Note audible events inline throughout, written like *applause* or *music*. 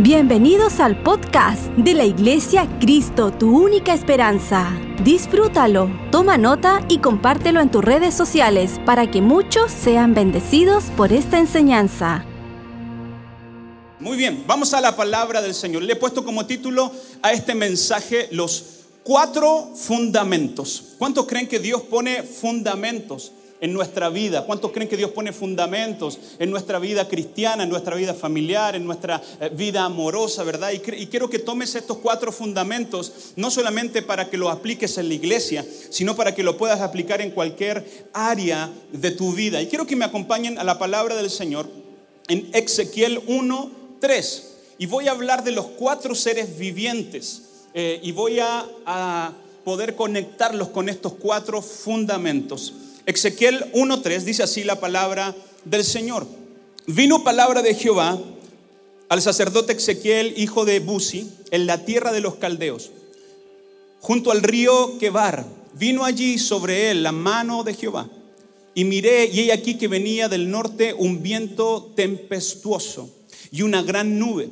Bienvenidos al podcast de la Iglesia Cristo, tu única esperanza. Disfrútalo, toma nota y compártelo en tus redes sociales para que muchos sean bendecidos por esta enseñanza. Muy bien, vamos a la palabra del Señor. Le he puesto como título a este mensaje los cuatro fundamentos. ¿Cuántos creen que Dios pone fundamentos? En nuestra vida? ¿Cuántos creen que Dios pone fundamentos en nuestra vida cristiana, en nuestra vida familiar, en nuestra eh, vida amorosa, verdad? Y, quiero que tomes estos cuatro fundamentos, no solamente para que los apliques en la iglesia, sino para que lo puedas aplicar en cualquier área de tu vida. Y quiero que me acompañen a la palabra del Señor en Ezequiel 1, 3. Y voy a hablar de los cuatro seres vivientes. Eh, y voy a poder conectarlos con estos cuatro fundamentos. Ezequiel 1.3 dice así la palabra del Señor. Vino palabra de Jehová al sacerdote Ezequiel, hijo de Buzi, en la tierra de los caldeos, junto al río Quebar. Vino allí sobre él la mano de Jehová. Y miré, y he aquí que venía del norte un viento tempestuoso y una gran nube,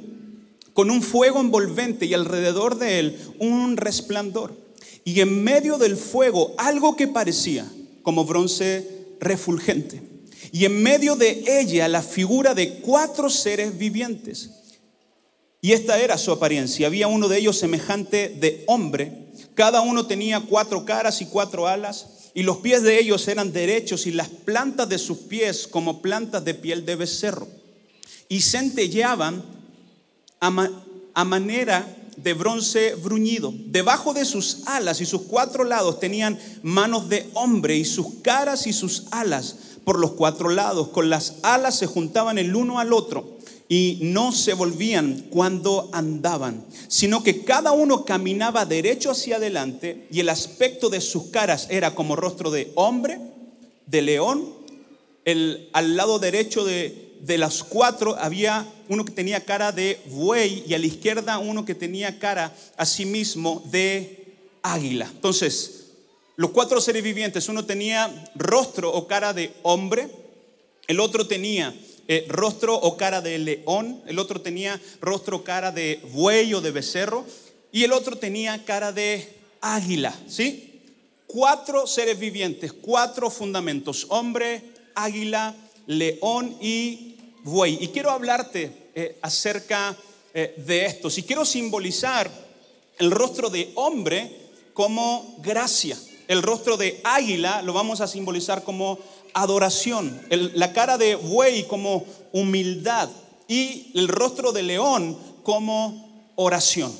con un fuego envolvente y alrededor de él un resplandor. Y en medio del fuego algo que parecía como bronce refulgente. Y en medio de ella la figura de cuatro seres vivientes. Y esta era su apariencia. Había uno de ellos semejante de hombre. Cada uno tenía cuatro caras y cuatro alas. Y los pies de ellos eran derechos y las plantas de sus pies como plantas de piel de becerro. Y centelleaban a, a manera de bronce bruñido. Debajo de sus alas y sus cuatro lados tenían manos de hombre y sus caras y sus alas por los cuatro lados. Con las alas se juntaban el uno al otro y no se volvían cuando andaban, sino que cada uno caminaba derecho hacia adelante y el aspecto de sus caras era como rostro de hombre, de león, el, al lado derecho de, de las cuatro había uno que tenía cara de buey y a la izquierda uno que tenía cara a sí mismo de águila. Entonces, los cuatro seres vivientes, uno tenía rostro o cara de hombre, el otro tenía eh, rostro o cara de león, el otro tenía rostro o cara de buey o de becerro y el otro tenía cara de águila, ¿sí? Cuatro seres vivientes, cuatro fundamentos, hombre, águila, león y buey. Y quiero hablarte eh, acerca eh, de esto. Si quiero simbolizar el rostro de hombre como gracia, el rostro de águila lo vamos a simbolizar como adoración, la cara de buey como humildad y el rostro de león como oración.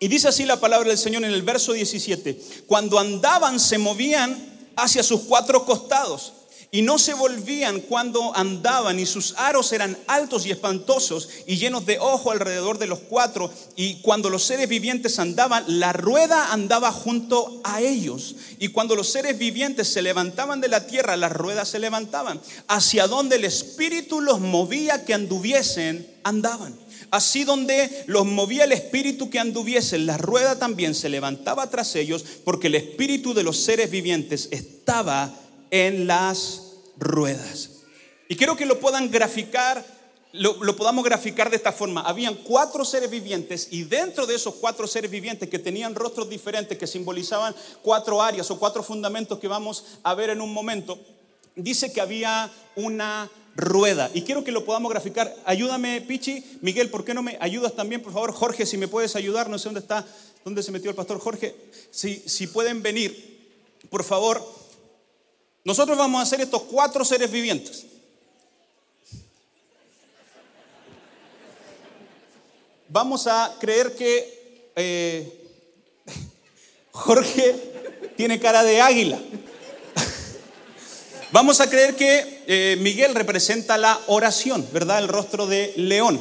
Y dice así la palabra del Señor en el verso 17, cuando andaban se movían hacia sus cuatro costados y no se volvían cuando andaban, y sus aros eran altos y espantosos y llenos de ojo alrededor de los cuatro, y cuando los seres vivientes andaban, la rueda andaba junto a ellos, y cuando los seres vivientes se levantaban de la tierra, las ruedas se levantaban, hacia donde el Espíritu los movía que anduviesen, andaban. Así donde los movía el espíritu que anduviesen, la rueda también se levantaba tras ellos, porque el espíritu de los seres vivientes estaba en las ruedas. Y quiero que lo puedan graficar, lo, podamos graficar de esta forma. Habían cuatro seres vivientes y dentro de esos cuatro seres vivientes que tenían rostros diferentes, que simbolizaban cuatro áreas o cuatro fundamentos que vamos a ver en un momento, dice que había una rueda. Y quiero que lo podamos graficar. Ayúdame, Pichi. Miguel, ¿por qué no me ayudas también, por favor? Jorge, si me puedes ayudar. No sé dónde está, dónde se metió el pastor Jorge. Si, si pueden venir, por favor. Nosotros vamos a hacer estos cuatro seres vivientes. Vamos a creer que eh, *laughs* Jorge tiene cara de águila. *laughs* Vamos a creer que eh, Miguel representa la oración, ¿verdad? El rostro de león.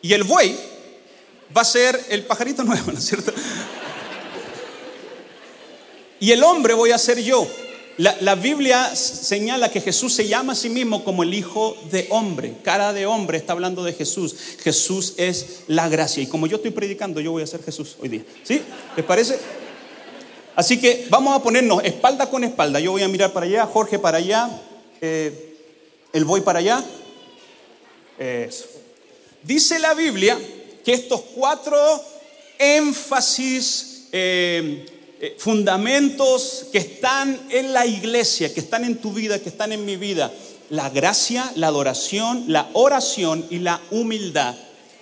Y el buey va a ser el pajarito *laughs* nuevo, ¿no es cierto? Y el hombre voy a ser yo. La, Biblia señala que Jesús se llama a sí mismo como el Hijo de Hombre. Cara de hombre está hablando de Jesús. Jesús es la gracia. Y como yo estoy predicando, yo voy a ser Jesús hoy día. ¿Sí? ¿Les parece? Así que vamos a ponernos espalda con espalda. Yo voy a mirar para allá, Jorge para allá, eh, el voy para allá. Eso. Dice la Biblia que estos cuatro énfasis, eh, eh, fundamentos que están en la iglesia, que están en tu vida, que están en mi vida, la gracia, la adoración, la oración y la humildad,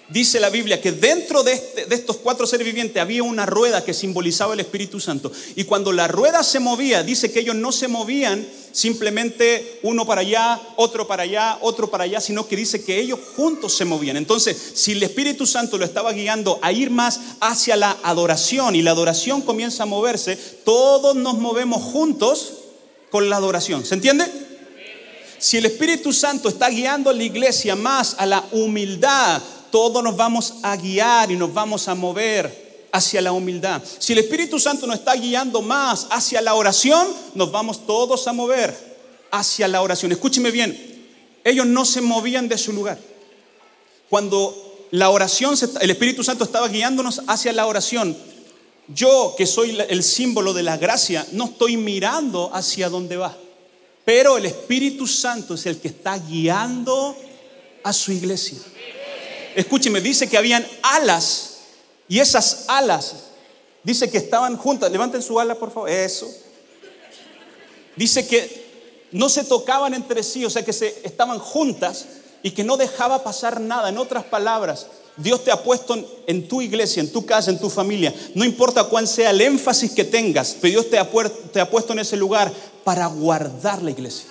dice la Biblia que dentro este, de, estos cuatro seres vivientes había una rueda que simbolizaba el Espíritu Santo. Y cuando la rueda se movía, dice que ellos no se movían simplemente uno para allá, otro para allá, otro para allá, sino que dice que ellos juntos se movían. Entonces, si el Espíritu Santo lo estaba guiando a ir más hacia la adoración y la adoración comienza a moverse, todos nos movemos juntos con la adoración. ¿Se entiende? Si el Espíritu Santo está guiando a la iglesia más a la humildad, todos nos vamos a guiar y nos vamos a mover hacia la humildad. Si el Espíritu Santo nos está guiando más hacia la oración, nos vamos todos a mover hacia la oración. Escúcheme bien, ellos no se movían de su lugar. Cuando la oración, el Espíritu Santo estaba guiándonos hacia la oración, yo que soy el símbolo de la gracia, no estoy mirando hacia dónde va. Pero el Espíritu Santo es el que está guiando a su iglesia escúcheme, dice que habían alas y esas alas, dice que estaban juntas. Levanten su ala, por favor. Eso. Dice que no se tocaban entre sí, o sea que se, estaban juntas y que no dejaba pasar nada. En otras palabras, Dios te ha puesto en, tu iglesia, en tu casa, en tu familia. No importa cuál sea el énfasis que tengas, pero Dios te ha, te ha puesto en ese lugar para guardar la iglesia.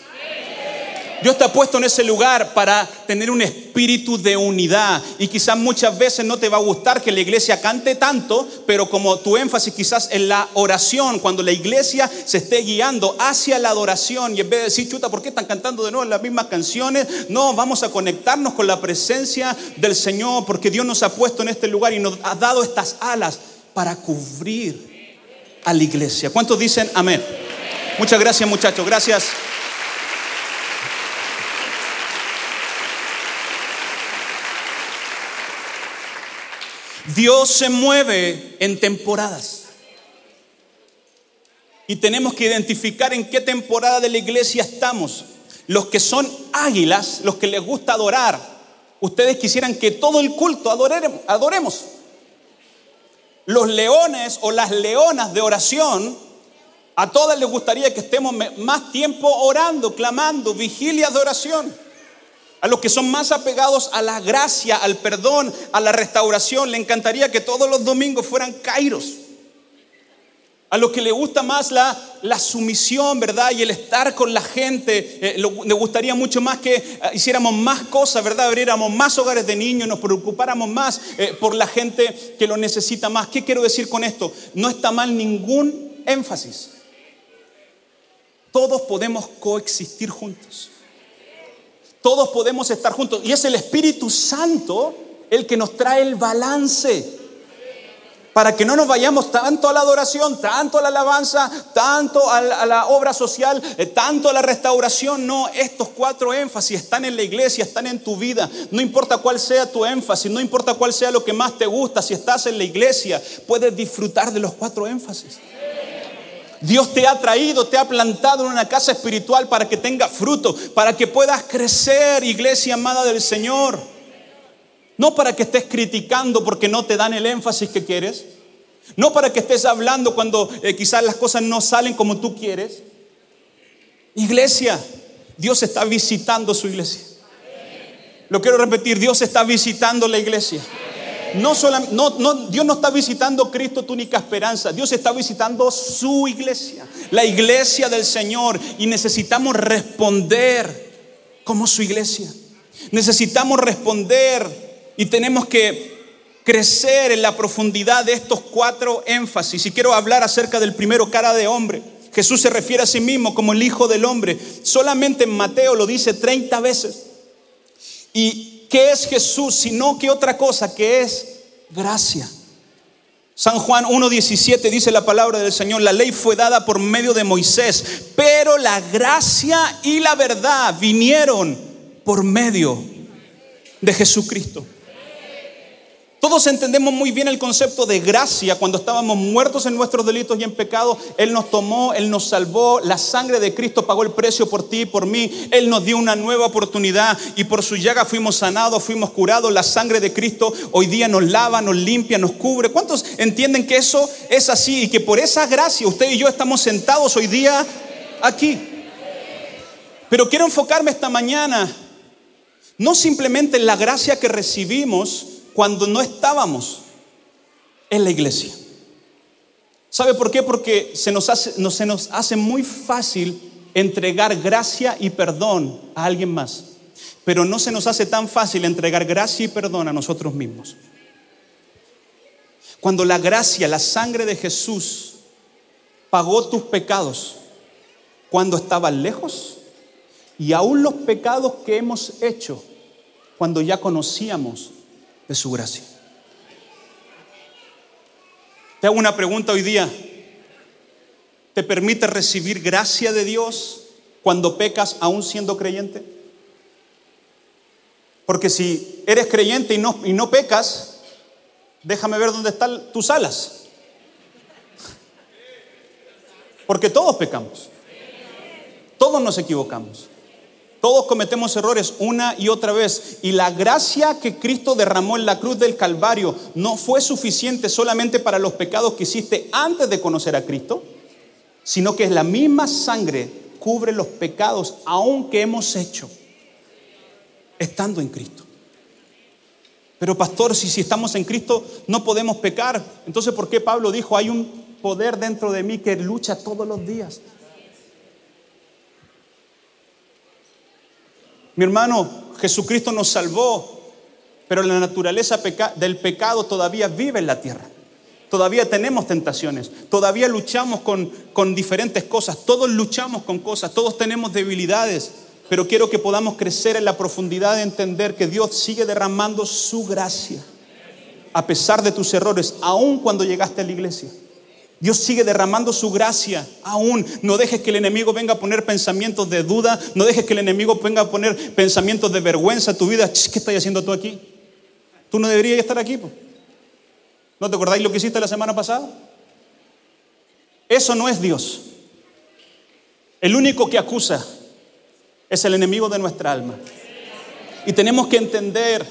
Dios te ha puesto en ese lugar para tener un espíritu de unidad. Y quizás muchas veces no te va a gustar que la iglesia cante tanto, pero como tu énfasis quizás en la oración, cuando la iglesia se esté guiando hacia la adoración y en vez de decir, chuta, ¿por qué están cantando de nuevo las mismas canciones? No, vamos a conectarnos con la presencia del Señor, porque Dios nos ha puesto en este lugar y nos ha dado estas alas para cubrir a la iglesia. ¿Cuántos dicen amén? Muchas gracias muchachos, gracias. Dios se mueve en temporadas. Y tenemos que identificar en qué temporada de la iglesia estamos. Los que son águilas, los que les gusta adorar, ustedes quisieran que todo el culto adoremos. Los leones o las leonas de oración, a todas les gustaría que estemos más tiempo orando, clamando, vigilias de oración. A los que son más apegados a la gracia, al perdón, a la restauración, le encantaría que todos los domingos fueran kairos. A los que le gusta más la, la sumisión, ¿verdad? Y el estar con la gente, eh, le gustaría mucho más que eh, hiciéramos más cosas, ¿verdad? Abriéramos más hogares de niños, nos preocupáramos más eh, por la gente que lo necesita más. ¿Qué quiero decir con esto? No está mal ningún énfasis. Todos podemos coexistir juntos. Todos podemos estar juntos. Y es el Espíritu Santo el que nos trae el balance. Para que no nos vayamos tanto a la adoración, tanto a la alabanza, tanto a la, obra social, eh, tanto a la restauración. No, estos cuatro énfasis están en la iglesia, están en tu vida. No importa cuál sea tu énfasis, no importa cuál sea lo que más te gusta, si estás en la iglesia, puedes disfrutar de los cuatro énfasis. Dios te ha traído, te ha plantado en una casa espiritual para que tenga fruto, para que puedas crecer, iglesia amada del Señor. No para que estés criticando porque no te dan el énfasis que quieres. No para que estés hablando cuando eh, quizás las cosas no salen como tú quieres. Iglesia, Dios está visitando su iglesia. Lo quiero repetir, Dios está visitando la iglesia. No no, Dios no está visitando Cristo, tu única esperanza. Dios está visitando su iglesia, la iglesia del Señor. Y necesitamos responder como su iglesia. Necesitamos responder y tenemos que crecer en la profundidad de estos cuatro énfasis. Y quiero hablar acerca del primero, cara de hombre. Jesús se refiere a sí mismo como el Hijo del Hombre. Solamente en Mateo lo dice 30 veces. Y ¿qué es Jesús? Sino que otra cosa que es gracia. San Juan 1.17 dice la palabra del Señor, la ley fue dada por medio de Moisés, pero la gracia y la verdad vinieron por medio de Jesucristo. Todos entendemos muy bien el concepto de gracia cuando estábamos muertos en nuestros delitos y en pecado. Él nos tomó, Él nos salvó, la sangre de Cristo pagó el precio por ti y por mí. Él nos dio una nueva oportunidad y por su llaga fuimos sanados, fuimos curados. La sangre de Cristo hoy día nos lava, nos limpia, nos cubre. ¿Cuántos entienden que eso es así y que por esa gracia usted y yo estamos sentados hoy día aquí? Pero quiero enfocarme esta mañana no simplemente en la gracia que recibimos, cuando no estábamos en la iglesia. ¿Sabe por qué? Porque se nos hace, no, se nos hace muy fácil entregar gracia y perdón a alguien más, pero no se nos hace tan fácil entregar gracia y perdón a nosotros mismos. Cuando la gracia, la sangre de Jesús pagó tus pecados cuando estabas lejos y aún los pecados que hemos hecho cuando ya conocíamos de su gracia. Te hago una pregunta hoy día. ¿Te permite recibir gracia de Dios cuando pecas aún siendo creyente? Porque si eres creyente y no, y no pecas, déjame ver dónde están tus alas. Porque todos pecamos. Todos nos equivocamos. Todos cometemos errores una y otra vez. Y la gracia que Cristo derramó en la cruz del Calvario no fue suficiente solamente para los pecados que hiciste antes de conocer a Cristo, sino que es la misma sangre cubre los pecados aún que hemos hecho estando en Cristo. Pero pastor, si, si estamos en Cristo no podemos pecar, entonces ¿por qué Pablo dijo, hay un poder dentro de mí que lucha todos los días? Mi hermano, Jesucristo nos salvó, pero la naturaleza del pecado todavía vive en la tierra. Todavía tenemos tentaciones, todavía luchamos con, con diferentes cosas, todos luchamos con cosas, todos tenemos debilidades, pero quiero que podamos crecer en la profundidad de entender que Dios sigue derramando su gracia, a pesar de tus errores, aun cuando llegaste a la iglesia. Dios sigue derramando su gracia aún. No dejes que el enemigo venga a poner pensamientos de duda. No dejes que el enemigo venga a poner pensamientos de vergüenza a tu vida. ¿Qué estás haciendo tú aquí? Tú no deberías estar aquí. ¿No te acordáis lo que hiciste la semana pasada? Eso no es Dios. El único que acusa es el enemigo de nuestra alma. Y tenemos que entender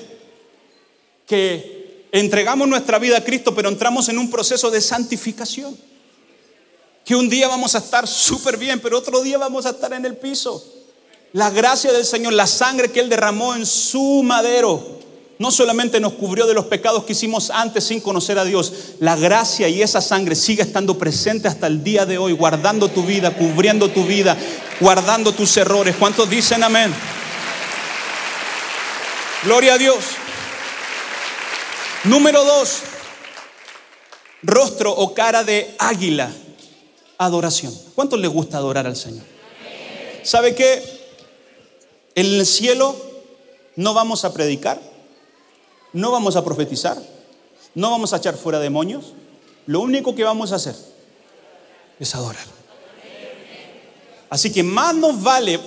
que entregamos nuestra vida a Cristo, pero entramos en un proceso de santificación. Que un día vamos a estar súper bien, pero otro día vamos a estar en el piso. La gracia del Señor, la sangre que Él derramó en su madero, no solamente nos cubrió de los pecados que hicimos antes sin conocer a Dios, la gracia y esa sangre sigue estando presente hasta el día de hoy, guardando tu vida, cubriendo tu vida, guardando tus errores. ¿Cuántos dicen amén? Gloria a Dios. Número dos, rostro o cara de águila, adoración. ¿Cuántos le gusta adorar al Señor? ¿Sabe qué? En el cielo no vamos a predicar, no vamos a profetizar, no vamos a echar fuera demonios. Lo único que vamos a hacer es adorar. Así que más nos vale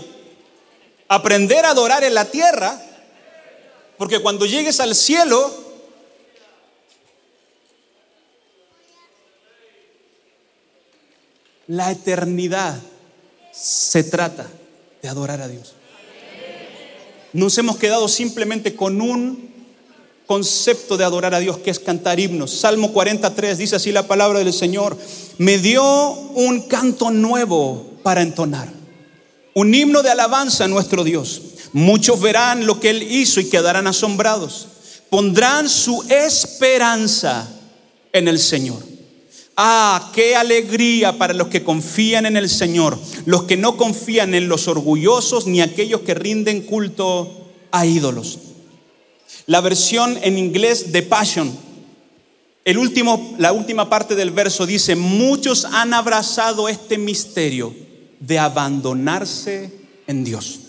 aprender a adorar en la tierra, porque cuando llegues al cielo, La eternidad se trata de adorar a Dios. Nos hemos quedado simplemente con un concepto de adorar a Dios que es cantar himnos. Salmo 43 dice así la palabra del Señor, me dio un canto nuevo para entonar, un himno de alabanza a nuestro Dios. Muchos verán lo que Él hizo y quedarán asombrados. Pondrán su esperanza en el Señor. Ah, qué alegría para los que confían en el Señor, los que no confían en los orgullosos ni aquellos que rinden culto a ídolos. La versión en inglés de Passion, el último, la última parte del verso dice, muchos han abrazado este misterio de abandonarse en Dios.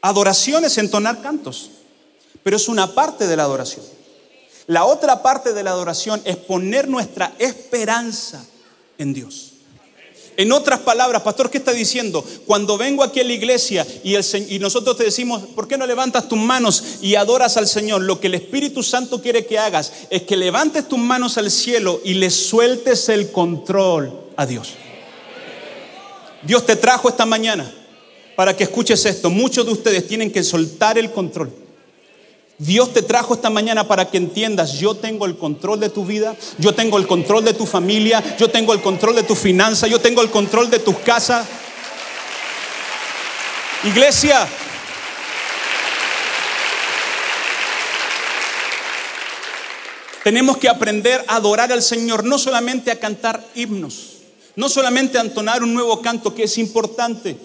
Adoración es entonar cantos, pero es una parte de la adoración. La otra parte de la adoración es poner nuestra esperanza en Dios. En otras palabras, pastor, ¿qué está diciendo? Cuando vengo aquí a la iglesia y, nosotros te decimos, ¿por qué no levantas tus manos y adoras al Señor? Lo que el Espíritu Santo quiere que hagas es que levantes tus manos al cielo y le sueltes el control a Dios. Dios te trajo esta mañana para que escuches esto. Muchos de ustedes tienen que soltar el control. Dios te trajo esta mañana para que entiendas, yo tengo el control de tu vida, yo tengo el control de tu familia, yo tengo el control de tu finanza, yo tengo el control de tus casas. Iglesia, tenemos que aprender a adorar al Señor, no solamente a cantar himnos, no solamente a entonar un nuevo canto que es importante.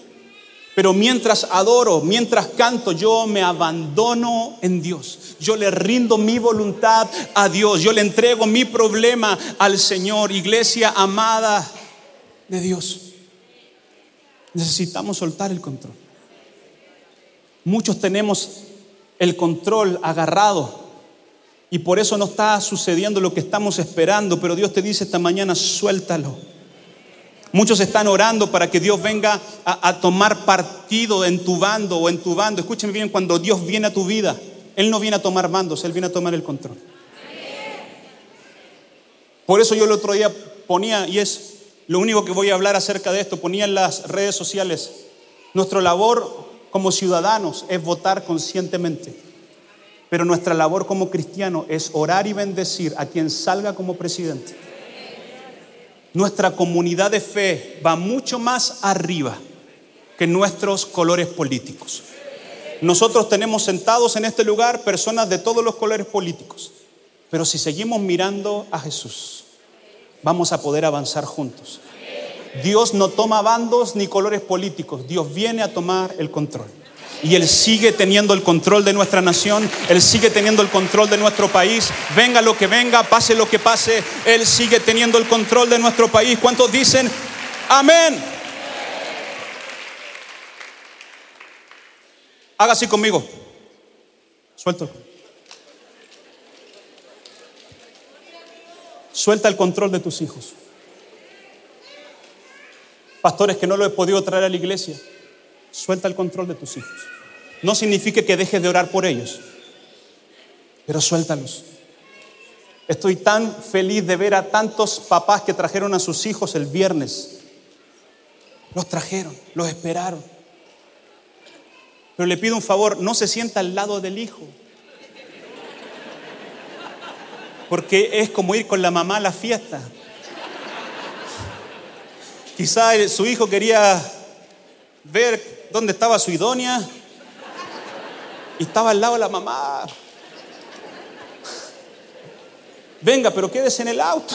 Pero mientras adoro, mientras canto, yo me abandono en Dios. Yo le rindo mi voluntad a Dios. Yo le entrego mi problema al Señor. Iglesia amada de Dios. Necesitamos soltar el control. Muchos tenemos el control agarrado y por eso no está sucediendo lo que estamos esperando. Pero Dios te dice esta mañana, suéltalo. Muchos están orando para que Dios venga a, tomar partido en tu bando o en tu bando. Escúcheme bien, cuando Dios viene a tu vida, Él no viene a tomar bandos, Él viene a tomar el control. Por eso yo el otro día ponía, y es lo único que voy a hablar acerca de esto, ponía en las redes sociales, nuestra labor como ciudadanos es votar conscientemente, pero nuestra labor como cristiano es orar y bendecir a quien salga como presidente nuestra comunidad de fe va mucho más arriba que nuestros colores políticos. Nosotros tenemos sentados en este lugar personas de todos los colores políticos, pero si seguimos mirando a Jesús, vamos a poder avanzar juntos. Dios no toma bandos ni colores políticos, Dios viene a tomar el control y Él sigue teniendo el control de nuestra nación, Él sigue teniendo el control de nuestro país, venga lo que venga, pase lo que pase, Él sigue teniendo el control de nuestro país. ¿Cuántos dicen amén? Haga así conmigo. Suelta. Suelta el control de tus hijos. Pastores que no lo he podido traer a la iglesia, suelta el control de tus hijos no significa que dejes de orar por ellos, pero suéltalos. Estoy tan feliz de ver a tantos papás que trajeron a sus hijos el viernes. Los trajeron, los esperaron. Pero le pido un favor, no se sienta al lado del hijo. Porque es como ir con la mamá a la fiesta. Quizá su hijo quería ver dónde estaba su idónea y estaba al lado de la mamá. Venga, pero quédese en el auto.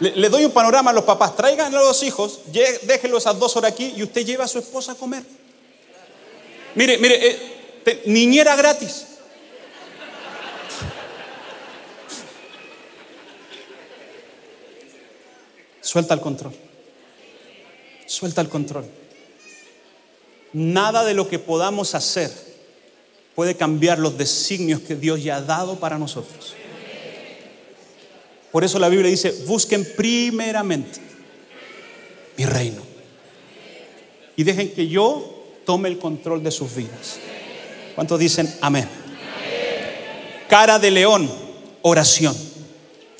Le, doy un panorama a los papás. Traigan a los hijos, déjenlos esas dos horas aquí y usted lleva a su esposa a comer. Mire, mire, eh, niñera gratis. Suelta el control. Suelta el control. Nada de lo que podamos hacer puede cambiar los designios que Dios ya ha dado para nosotros. Por eso la Biblia dice, busquen primeramente mi reino. Y dejen que yo tome el control de sus vidas. ¿Cuántos dicen amén? Cara de león, oración.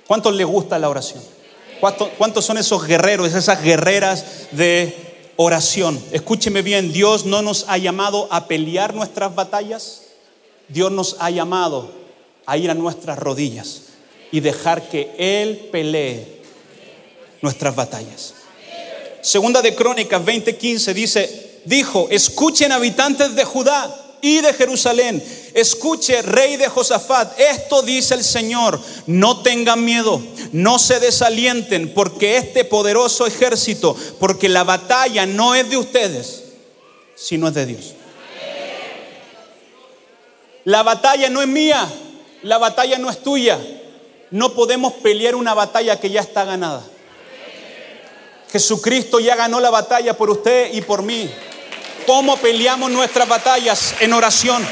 ¿Cuántos les gusta la oración? ¿Cuántos, ¿Cuántos son esos guerreros, esas guerreras de oración? Escúcheme bien, Dios no nos ha llamado a pelear nuestras batallas. Dios nos ha llamado a ir a nuestras rodillas y dejar que Él pelee nuestras batallas. Segunda de Crónicas 20:15 dice, dijo, escuchen habitantes de Judá y de Jerusalén, escuche rey de Josafat, esto dice el Señor, no tengan miedo, no se desalienten, porque este poderoso ejército, porque la batalla no es de ustedes, sino es de Dios. La batalla no es mía, la batalla no es tuya. No podemos pelear una batalla que ya está ganada. Jesucristo ya ganó la batalla por usted y por mí. ¿Cómo peleamos nuestras batallas? En oración,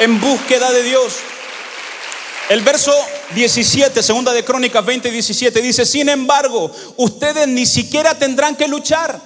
en búsqueda de Dios. El verso 17, segunda de Crónicas 20, 17, dice, sin embargo, ustedes ni siquiera tendrán que luchar.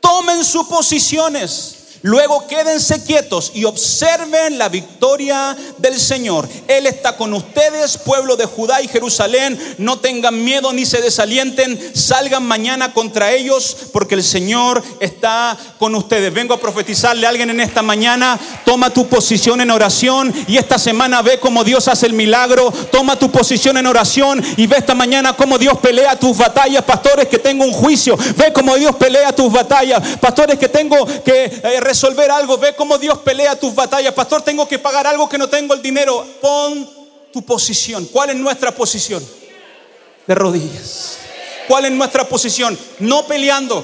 Tomen sus posiciones Luego quédense quietos y observen la victoria del Señor. Él está con ustedes, pueblo de Judá y Jerusalén. No tengan miedo ni se desalienten. Salgan mañana contra ellos porque el Señor está con ustedes. Vengo a profetizarle a alguien en esta mañana. Toma tu posición en oración y esta semana ve cómo Dios hace el milagro. Toma tu posición en oración y ve esta mañana cómo Dios pelea tus batallas. Pastores que tengo un juicio. Ve cómo Dios pelea tus batallas. Pastores que tengo que... Eh, resolver algo, ve cómo Dios pelea tus batallas. Pastor, tengo que pagar algo que no tengo el dinero. Pon tu posición. ¿Cuál es nuestra posición? De rodillas. ¿Cuál es nuestra posición? No peleando.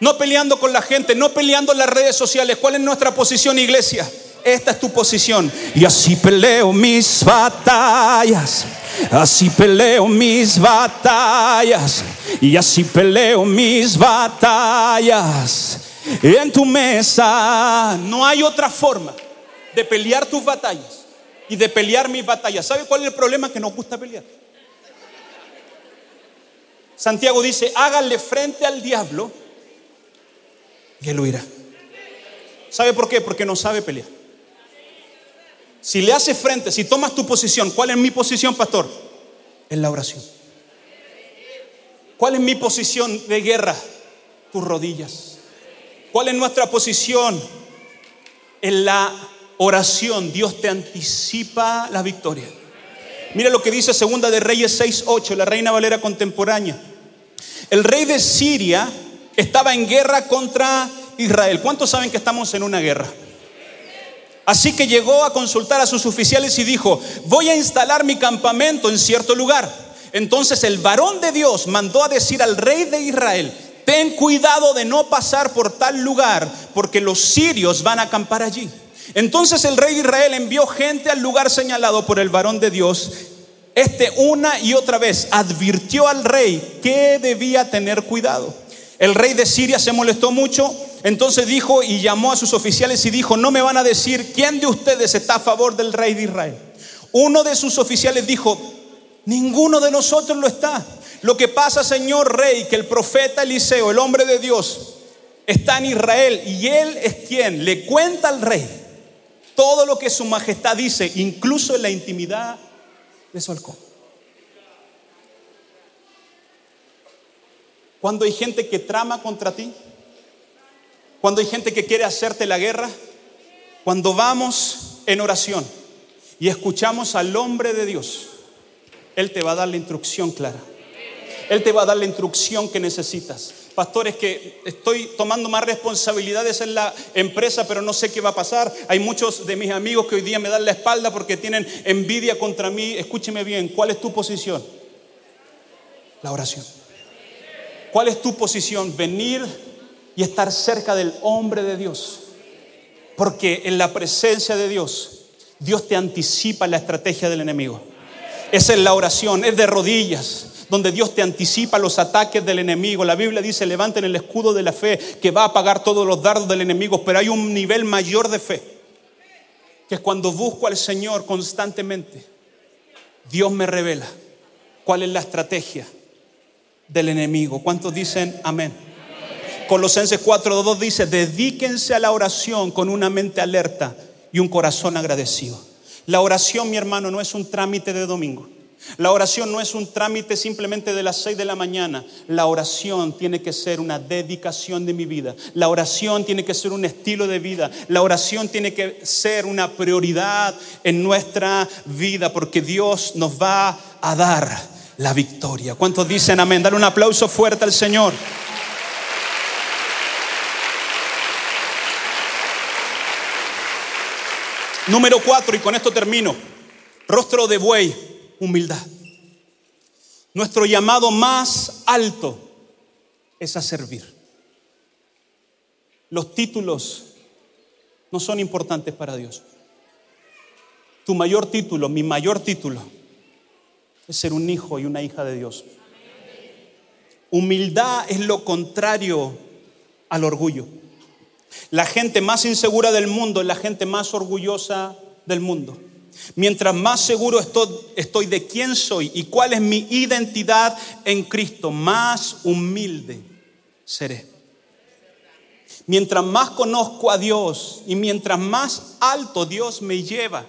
No peleando con la gente, no peleando en las redes sociales. ¿Cuál es nuestra posición, iglesia? Esta es tu posición. Y así peleo mis batallas. Así peleo mis batallas. Y así peleo mis batallas en tu mesa. No hay otra forma de pelear tus batallas y de pelear mis batallas. ¿Sabe cuál es el problema? Que nos gusta pelear. Santiago dice, háganle frente al diablo y él huirá. ¿Sabe por qué? Porque no sabe pelear. Si le hace frente, si tomas tu posición, ¿cuál es mi posición, pastor? En la oración. ¿Cuál es mi posición de guerra? Tus rodillas. ¿Cuál es nuestra posición? En la oración Dios te anticipa la victoria. Mira lo que dice Segunda de Reyes 6:8, la Reina Valera contemporánea. El rey de Siria estaba en guerra contra Israel. ¿Cuántos saben que estamos en una guerra? Así que llegó a consultar a sus oficiales y dijo, voy a instalar mi campamento en cierto lugar. Entonces el varón de Dios mandó a decir al rey de Israel, ten cuidado de no pasar por tal lugar, porque los sirios van a acampar allí. Entonces el rey de Israel envió gente al lugar señalado por el varón de Dios. Este una y otra vez advirtió al rey que debía tener cuidado. El rey de Siria se molestó mucho, entonces dijo y llamó a sus oficiales y dijo, no me van a decir quién de ustedes está a favor del rey de Israel. Uno de sus oficiales dijo, ninguno de nosotros lo está. Lo que pasa, Señor Rey, que el profeta Eliseo, el hombre de Dios, está en Israel y él es quien le cuenta al rey todo lo que su majestad dice, incluso en la intimidad de su halcón. Cuando hay gente que trama contra ti, cuando hay gente que quiere hacerte la guerra, cuando vamos en oración y escuchamos al hombre de Dios, Él te va a dar la instrucción clara. Él te va a dar la instrucción que necesitas. Pastores, que estoy tomando más responsabilidades en la empresa, pero no sé qué va a pasar. Hay muchos de mis amigos que hoy día me dan la espalda porque tienen envidia contra mí. Escúcheme bien, ¿cuál es tu posición? La oración. ¿Cuál es tu posición? Venir y estar cerca del hombre de Dios. Porque en la presencia de Dios, Dios te anticipa la estrategia del enemigo. Esa es la oración, es de rodillas donde Dios te anticipa los ataques del enemigo. La Biblia dice, levanten el escudo de la fe que va a apagar todos los dardos del enemigo, pero hay un nivel mayor de fe, que es cuando busco al Señor constantemente, Dios me revela cuál es la estrategia del enemigo. ¿Cuántos dicen amén? Colosenses 4.2 dice, dedíquense a la oración con una mente alerta y un corazón agradecido. La oración, mi hermano, no es un trámite de domingo. La oración no es un trámite simplemente de las 6 de la mañana. La oración tiene que ser una dedicación de mi vida. La oración tiene que ser un estilo de vida. La oración tiene que ser una prioridad en nuestra vida porque Dios nos va a dar la victoria. ¿Cuántos dicen amén? Dale un aplauso fuerte al Señor. Número cuatro, y con esto termino. Rostro de buey humildad. Nuestro llamado más alto es a servir. Los títulos no son importantes para Dios. Tu mayor título, mi mayor título, es ser un hijo y una hija de Dios. Humildad es lo contrario al orgullo. La gente más insegura del mundo es la gente más orgullosa del mundo. Mientras más seguro estoy, de quién soy y cuál es mi identidad en Cristo, más humilde seré. Mientras más conozco a Dios y mientras más alto Dios me lleva,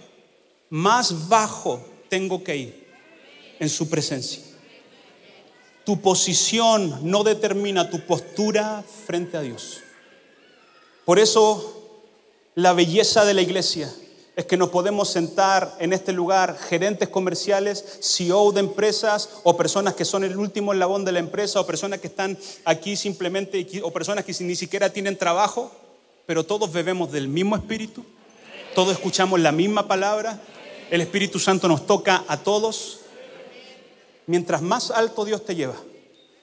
más bajo tengo que ir en su presencia. Tu posición no determina tu postura frente a Dios. Por eso la belleza de la iglesia es que nos podemos sentar en este lugar gerentes comerciales, CEO de empresas o personas que son el último eslabón de la empresa o personas que están aquí simplemente o personas que ni siquiera tienen trabajo, pero todos bebemos del mismo espíritu, todos escuchamos la misma palabra, el Espíritu Santo nos toca a todos. Mientras más alto Dios te lleva,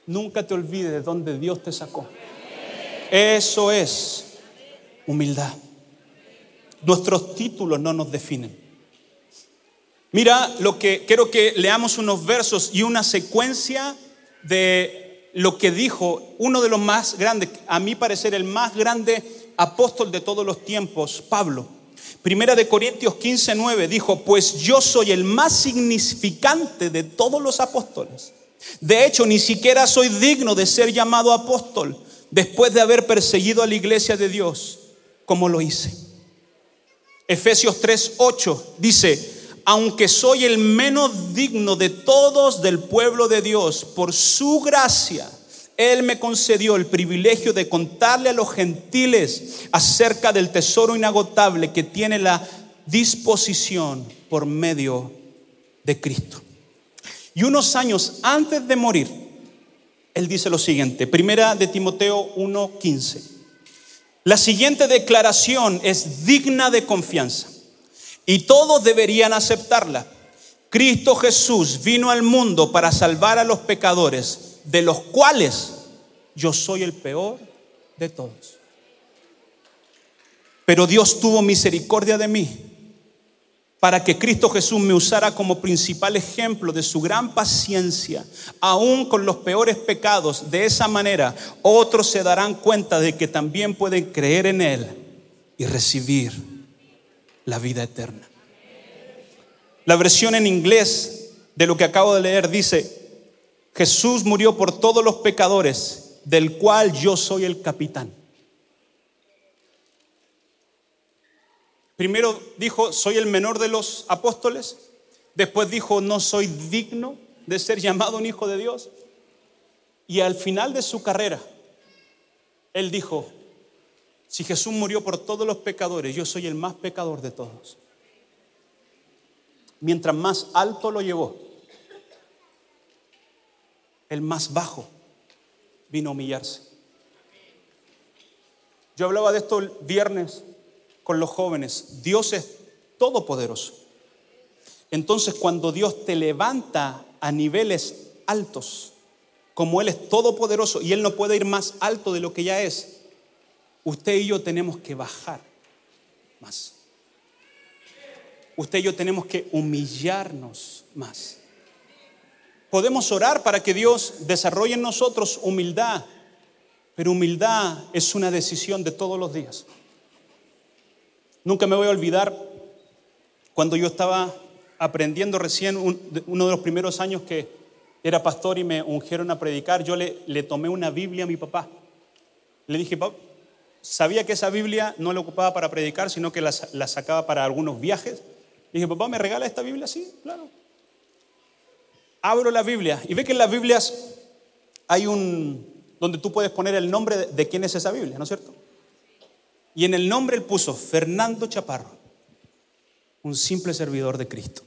nunca te olvides de dónde Dios te sacó. Eso es humildad. Nuestros títulos no nos definen. Mira lo que quiero que leamos unos versos y una secuencia de lo que dijo uno de los más grandes, a mi parecer el más grande apóstol de todos los tiempos, Pablo. Primera de Corintios 15, 9 dijo, pues yo soy el más significante de todos los apóstoles. De hecho, ni siquiera soy digno de ser llamado apóstol después de haber perseguido a la iglesia de Dios como lo hice. Efesios 3:8 dice, aunque soy el menos digno de todos del pueblo de Dios, por su gracia, Él me concedió el privilegio de contarle a los gentiles acerca del tesoro inagotable que tiene la disposición por medio de Cristo. Y unos años antes de morir, Él dice lo siguiente, primera de Timoteo 1:15. La siguiente declaración es digna de confianza y todos deberían aceptarla. Cristo Jesús vino al mundo para salvar a los pecadores, de los cuales yo soy el peor de todos. Pero Dios tuvo misericordia de mí para que Cristo Jesús me usara como principal ejemplo de su gran paciencia, aún con los peores pecados. De esa manera, otros se darán cuenta de que también pueden creer en Él y recibir la vida eterna. La versión en inglés de lo que acabo de leer dice, Jesús murió por todos los pecadores, del cual yo soy el capitán. Primero dijo, soy el menor de los apóstoles. Después dijo, no soy digno de ser llamado un hijo de Dios. Y al final de su carrera, él dijo, si Jesús murió por todos los pecadores, yo soy el más pecador de todos. Mientras más alto lo llevó, el más bajo vino a humillarse. Yo hablaba de esto el viernes con los jóvenes. Dios es todopoderoso. Entonces cuando Dios te levanta a niveles altos, como Él es todopoderoso y Él no puede ir más alto de lo que ya es, usted y yo tenemos que bajar más. Usted y yo tenemos que humillarnos más. Podemos orar para que Dios desarrolle en nosotros humildad, pero humildad es una decisión de todos los días. Nunca me voy a olvidar cuando yo estaba aprendiendo recién uno de los primeros años que era pastor y me ungieron a predicar, yo le, tomé una Biblia a mi papá. Le dije, papá, sabía que esa Biblia no la ocupaba para predicar, sino que la, la sacaba para algunos viajes. Le dije, papá, ¿me regala esta Biblia? Sí, claro. Abro la Biblia y ve que en las Biblias hay un, donde tú puedes poner el nombre de, de quién es esa Biblia, ¿no es cierto? Y en el nombre él puso Fernando Chaparro, un simple servidor de Cristo.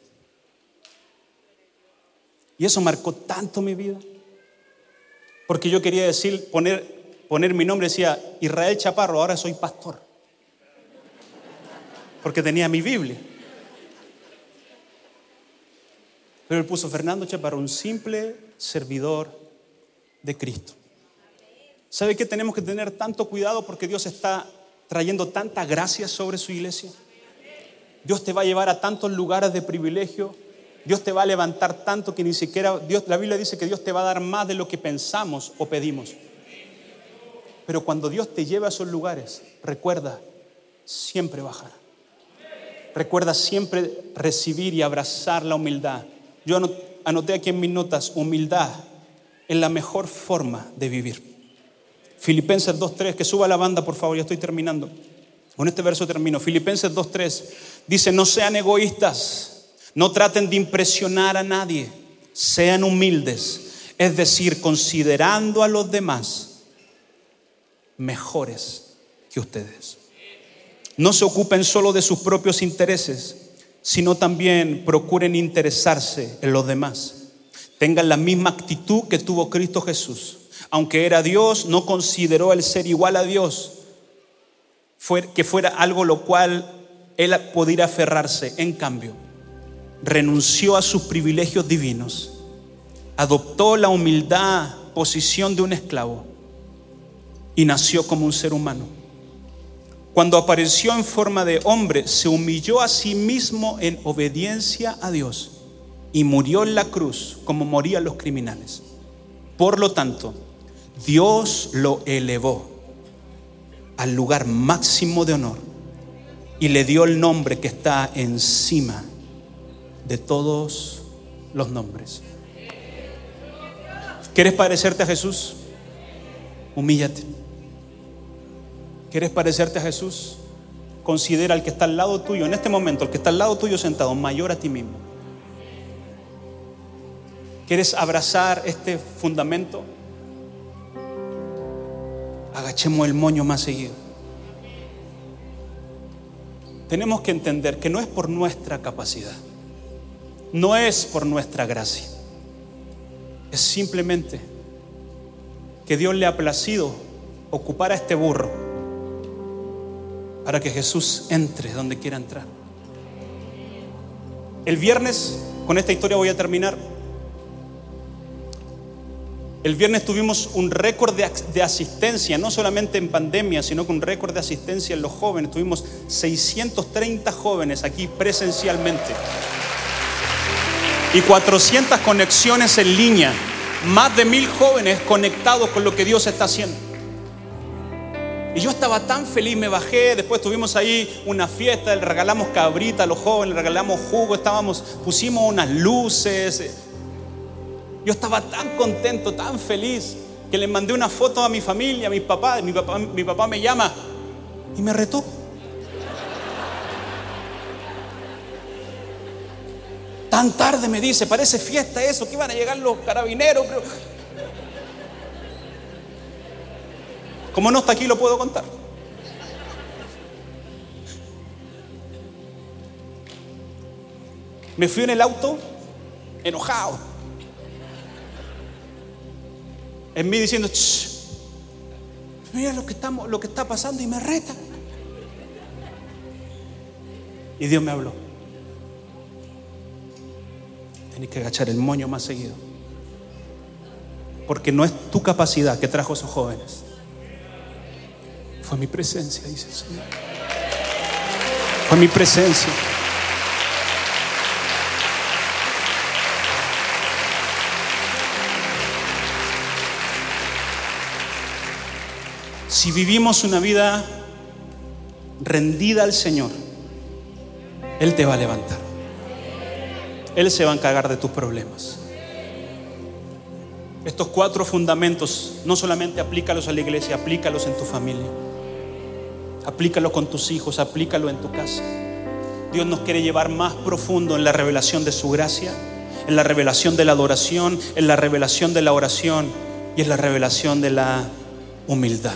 Y eso marcó tanto mi vida. Porque yo quería decir, poner, poner mi nombre, decía Israel Chaparro, ahora soy pastor. Porque tenía mi Biblia. Pero él puso Fernando Chaparro, un simple servidor de Cristo. ¿Sabe que tenemos que tener tanto cuidado porque Dios está trayendo tanta gracia sobre su iglesia. Dios te va a llevar a tantos lugares de privilegio. Dios te va a levantar tanto que ni siquiera Dios, la Biblia dice que Dios te va a dar más de lo que pensamos o pedimos. Pero cuando Dios te lleva a esos lugares, recuerda, siempre bajará. Recuerda siempre recibir y abrazar la humildad. Yo anoté aquí en mis notas, humildad es la mejor forma de vivir. Filipenses 2.3, que suba la banda por favor, ya estoy terminando. Con este verso termino. Filipenses 2.3 dice, no sean egoístas, no traten de impresionar a nadie, sean humildes, es decir, considerando a los demás mejores que ustedes. No se ocupen solo de sus propios intereses, sino también procuren interesarse en los demás. Tengan la misma actitud que tuvo Cristo Jesús. Aunque era Dios, no consideró el ser igual a Dios que fuera algo lo cual él pudiera aferrarse. En cambio, renunció a sus privilegios divinos, adoptó la humildad, posición de un esclavo y nació como un ser humano. Cuando apareció en forma de hombre, se humilló a sí mismo en obediencia a Dios y murió en la cruz como morían los criminales. Por lo tanto, Dios lo elevó al lugar máximo de honor y le dio el nombre que está encima de todos los nombres. ¿Quieres parecerte a Jesús? Humíllate. ¿Quieres parecerte a Jesús? Considera al que está al lado tuyo, en este momento, el que está al lado tuyo sentado, mayor a ti mismo. ¿Quieres abrazar este fundamento? Agachemos el moño más seguido. Tenemos que entender que no es por nuestra capacidad, no es por nuestra gracia, es simplemente que Dios le ha placido ocupar a este burro para que Jesús entre donde quiera entrar. El viernes, con esta historia voy a terminar. El viernes tuvimos un récord de, asistencia, no solamente en pandemia, sino con un récord de asistencia en los jóvenes. Tuvimos 630 jóvenes aquí presencialmente y 400 conexiones en línea. Más de mil jóvenes conectados con lo que Dios está haciendo. Y yo estaba tan feliz, me bajé, después tuvimos ahí una fiesta, le regalamos cabrita a los jóvenes, le regalamos jugo, estábamos, pusimos unas luces. Yo estaba tan contento, tan feliz, que le mandé una foto a mi familia, a mi papá, mi papá, mi papá me llama y me retó. Tan tarde me dice, parece fiesta eso, que iban a llegar los carabineros. Como no está aquí, lo puedo contar. Me fui en el auto enojado. En mí diciendo, mira lo que, estamos, lo que está pasando y me reta. Y Dios me habló. Tienes que agachar el moño más seguido. Porque no es tu capacidad que trajo a esos jóvenes. Fue mi presencia, dice el Señor. Fue mi presencia. Si vivimos una vida rendida al Señor, Él te va a levantar. Él se va a encargar de tus problemas. Estos cuatro fundamentos no solamente aplícalos a la iglesia, aplícalos en tu familia. Aplícalo con tus hijos, aplícalo en tu casa. Dios nos quiere llevar más profundo en la revelación de su gracia, en la revelación de la adoración, en la revelación de la oración y en la revelación de la humildad.